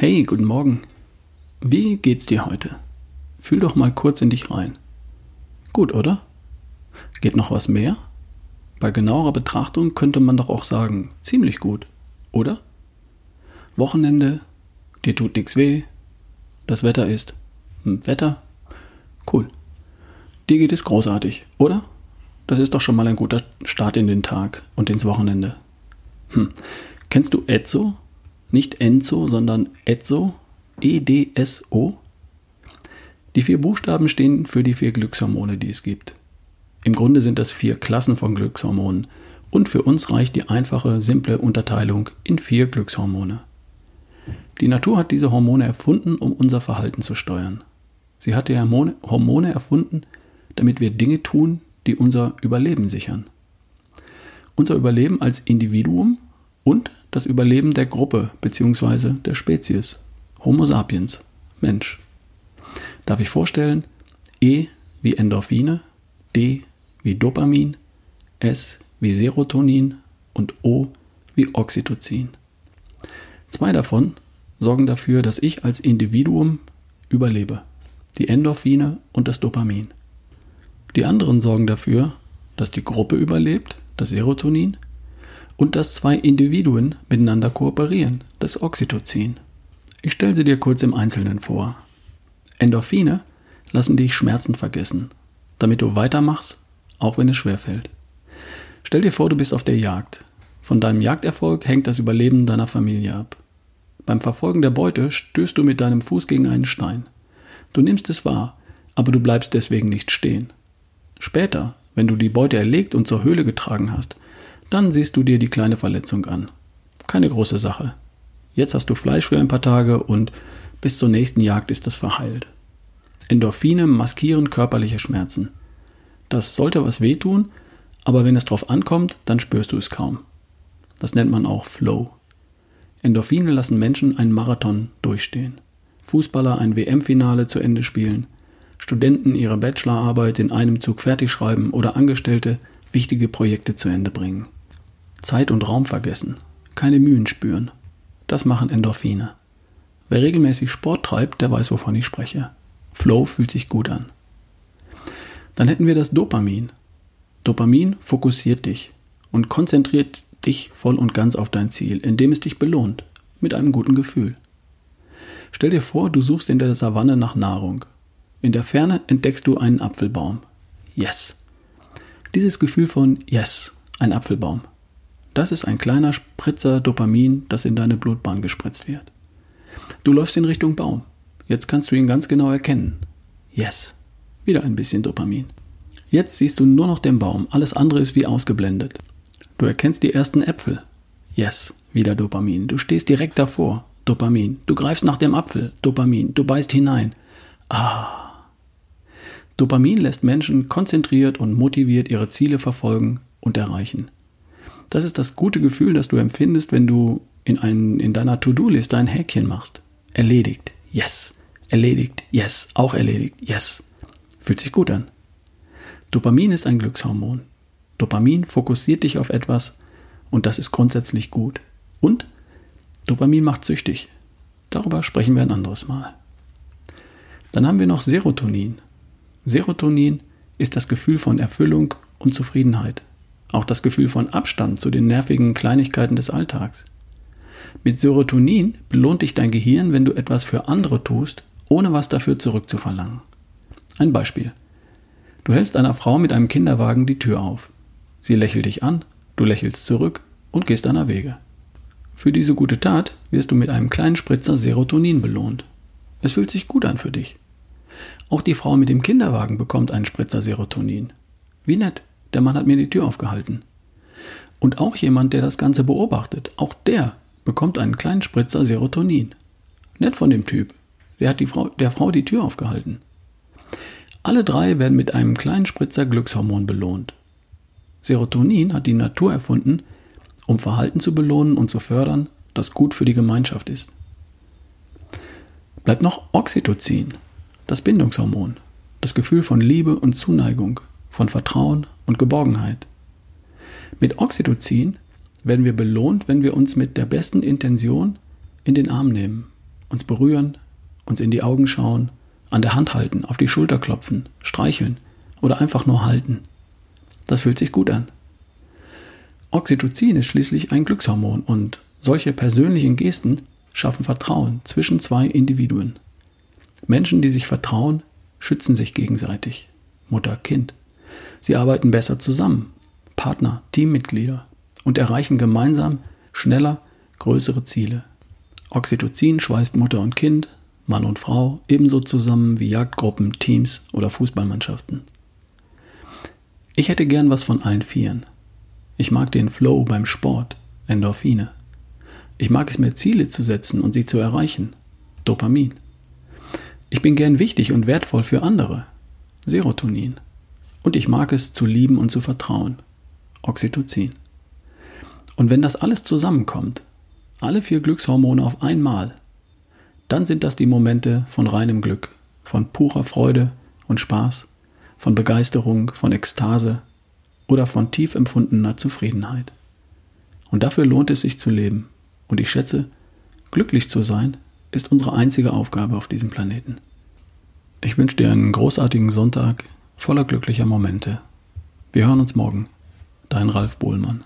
Hey, guten Morgen. Wie geht's dir heute? Fühl doch mal kurz in dich rein. Gut, oder? Geht noch was mehr? Bei genauerer Betrachtung könnte man doch auch sagen, ziemlich gut, oder? Wochenende, dir tut nichts weh, das Wetter ist hm, Wetter, cool. Dir geht es großartig, oder? Das ist doch schon mal ein guter Start in den Tag und ins Wochenende. Hm. Kennst du Etzo? Nicht Enzo, sondern Etzo? E-D-S-O? Die vier Buchstaben stehen für die vier Glückshormone, die es gibt. Im Grunde sind das vier Klassen von Glückshormonen und für uns reicht die einfache, simple Unterteilung in vier Glückshormone. Die Natur hat diese Hormone erfunden, um unser Verhalten zu steuern. Sie hat die Hormone erfunden, damit wir Dinge tun, die unser Überleben sichern. Unser Überleben als Individuum und das Überleben der Gruppe bzw. der Spezies. Homo sapiens, Mensch. Darf ich vorstellen, E wie Endorphine, D wie Dopamin, S wie Serotonin und O wie Oxytocin. Zwei davon sorgen dafür, dass ich als Individuum überlebe. Die Endorphine und das Dopamin. Die anderen sorgen dafür, dass die Gruppe überlebt, das Serotonin, und dass zwei Individuen miteinander kooperieren, das Oxytocin. Ich stelle sie dir kurz im Einzelnen vor. Endorphine lassen dich Schmerzen vergessen, damit du weitermachst, auch wenn es schwerfällt. Stell dir vor, du bist auf der Jagd. Von deinem Jagderfolg hängt das Überleben deiner Familie ab. Beim Verfolgen der Beute stößt du mit deinem Fuß gegen einen Stein. Du nimmst es wahr, aber du bleibst deswegen nicht stehen. Später, wenn du die Beute erlegt und zur Höhle getragen hast, dann siehst du dir die kleine Verletzung an. Keine große Sache. Jetzt hast du Fleisch für ein paar Tage und bis zur nächsten Jagd ist es verheilt. Endorphine maskieren körperliche Schmerzen. Das sollte was wehtun, aber wenn es drauf ankommt, dann spürst du es kaum. Das nennt man auch Flow. Endorphine lassen Menschen einen Marathon durchstehen. Fußballer ein WM-Finale zu Ende spielen, Studenten ihre Bachelorarbeit in einem Zug fertig schreiben oder Angestellte wichtige Projekte zu Ende bringen. Zeit und Raum vergessen, keine Mühen spüren. Das machen Endorphine. Wer regelmäßig Sport treibt, der weiß, wovon ich spreche. Flow fühlt sich gut an. Dann hätten wir das Dopamin. Dopamin fokussiert dich und konzentriert dich voll und ganz auf dein Ziel, indem es dich belohnt, mit einem guten Gefühl. Stell dir vor, du suchst in der Savanne nach Nahrung. In der Ferne entdeckst du einen Apfelbaum. Yes. Dieses Gefühl von Yes, ein Apfelbaum. Das ist ein kleiner Spritzer Dopamin, das in deine Blutbahn gespritzt wird. Du läufst in Richtung Baum. Jetzt kannst du ihn ganz genau erkennen. Yes. Wieder ein bisschen Dopamin. Jetzt siehst du nur noch den Baum, alles andere ist wie ausgeblendet. Du erkennst die ersten Äpfel. Yes, wieder Dopamin. Du stehst direkt davor. Dopamin. Du greifst nach dem Apfel. Dopamin. Du beißt hinein. Ah. Dopamin lässt Menschen konzentriert und motiviert ihre Ziele verfolgen und erreichen. Das ist das gute Gefühl, das du empfindest, wenn du in, ein, in deiner To-Do-Liste ein Häkchen machst. Erledigt. Yes. Erledigt. Yes. Auch erledigt. Yes. Fühlt sich gut an. Dopamin ist ein Glückshormon. Dopamin fokussiert dich auf etwas und das ist grundsätzlich gut. Und Dopamin macht süchtig. Darüber sprechen wir ein anderes Mal. Dann haben wir noch Serotonin. Serotonin ist das Gefühl von Erfüllung und Zufriedenheit. Auch das Gefühl von Abstand zu den nervigen Kleinigkeiten des Alltags. Mit Serotonin belohnt dich dein Gehirn, wenn du etwas für andere tust, ohne was dafür zurückzuverlangen. Ein Beispiel. Du hältst einer Frau mit einem Kinderwagen die Tür auf. Sie lächelt dich an, du lächelst zurück und gehst deiner Wege. Für diese gute Tat wirst du mit einem kleinen Spritzer Serotonin belohnt. Es fühlt sich gut an für dich. Auch die Frau mit dem Kinderwagen bekommt einen Spritzer Serotonin. Wie nett, der Mann hat mir die Tür aufgehalten. Und auch jemand, der das Ganze beobachtet, auch der bekommt einen kleinen Spritzer Serotonin. Nett von dem Typ. Der hat die Frau, der Frau die Tür aufgehalten. Alle drei werden mit einem kleinen Spritzer Glückshormon belohnt. Serotonin hat die Natur erfunden, um Verhalten zu belohnen und zu fördern, das gut für die Gemeinschaft ist. Bleibt noch Oxytocin, das Bindungshormon, das Gefühl von Liebe und Zuneigung, von Vertrauen und Geborgenheit. Mit Oxytocin werden wir belohnt, wenn wir uns mit der besten Intention in den Arm nehmen uns berühren, uns in die Augen schauen, an der Hand halten, auf die Schulter klopfen, streicheln oder einfach nur halten. Das fühlt sich gut an. Oxytocin ist schließlich ein Glückshormon und solche persönlichen Gesten schaffen Vertrauen zwischen zwei Individuen. Menschen, die sich vertrauen, schützen sich gegenseitig. Mutter, Kind. Sie arbeiten besser zusammen. Partner, Teammitglieder und erreichen gemeinsam schneller größere Ziele. Oxytocin schweißt Mutter und Kind, Mann und Frau ebenso zusammen wie Jagdgruppen, Teams oder Fußballmannschaften. Ich hätte gern was von allen Vieren. Ich mag den Flow beim Sport, Endorphine. Ich mag es mir Ziele zu setzen und sie zu erreichen, Dopamin. Ich bin gern wichtig und wertvoll für andere, Serotonin. Und ich mag es zu lieben und zu vertrauen, Oxytocin. Und wenn das alles zusammenkommt, alle vier Glückshormone auf einmal, dann sind das die Momente von reinem Glück, von purer Freude und Spaß, von Begeisterung, von Ekstase oder von tief empfundener Zufriedenheit. Und dafür lohnt es sich zu leben. Und ich schätze, glücklich zu sein ist unsere einzige Aufgabe auf diesem Planeten. Ich wünsche dir einen großartigen Sonntag voller glücklicher Momente. Wir hören uns morgen. Dein Ralf Bohlmann.